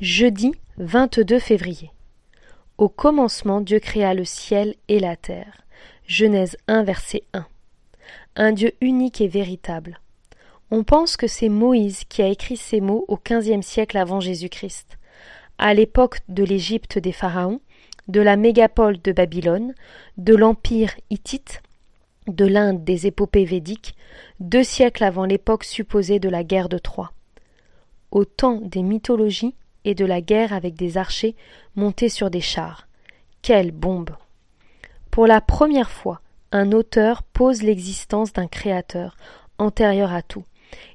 Jeudi 22 février. Au commencement, Dieu créa le ciel et la terre. Genèse 1, verset 1. Un Dieu unique et véritable. On pense que c'est Moïse qui a écrit ces mots au XVe siècle avant Jésus-Christ. À l'époque de l'Égypte des pharaons, de la mégapole de Babylone, de l'empire hittite, de l'Inde des épopées védiques, deux siècles avant l'époque supposée de la guerre de Troie. Au temps des mythologies, de la guerre avec des archers montés sur des chars. Quelle bombe Pour la première fois, un auteur pose l'existence d'un créateur, antérieur à tout.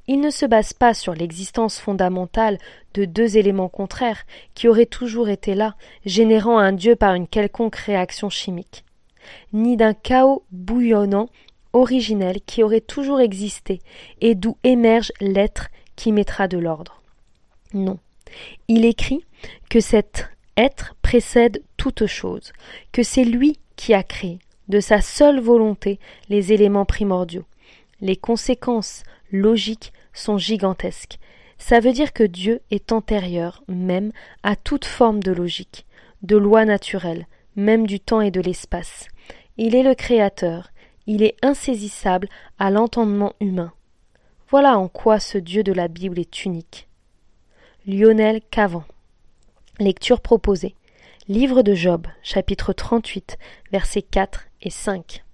Il ne se base pas sur l'existence fondamentale de deux éléments contraires qui auraient toujours été là, générant un dieu par une quelconque réaction chimique, ni d'un chaos bouillonnant originel qui aurait toujours existé et d'où émerge l'être qui mettra de l'ordre. Non. Il écrit que cet être précède toute chose, que c'est lui qui a créé, de sa seule volonté, les éléments primordiaux. Les conséquences logiques sont gigantesques. Ça veut dire que Dieu est antérieur même à toute forme de logique, de loi naturelle, même du temps et de l'espace. Il est le Créateur, il est insaisissable à l'entendement humain. Voilà en quoi ce Dieu de la Bible est unique. Lionel Cavan. Lecture proposée. Livre de Job, chapitre 38, versets 4 et 5.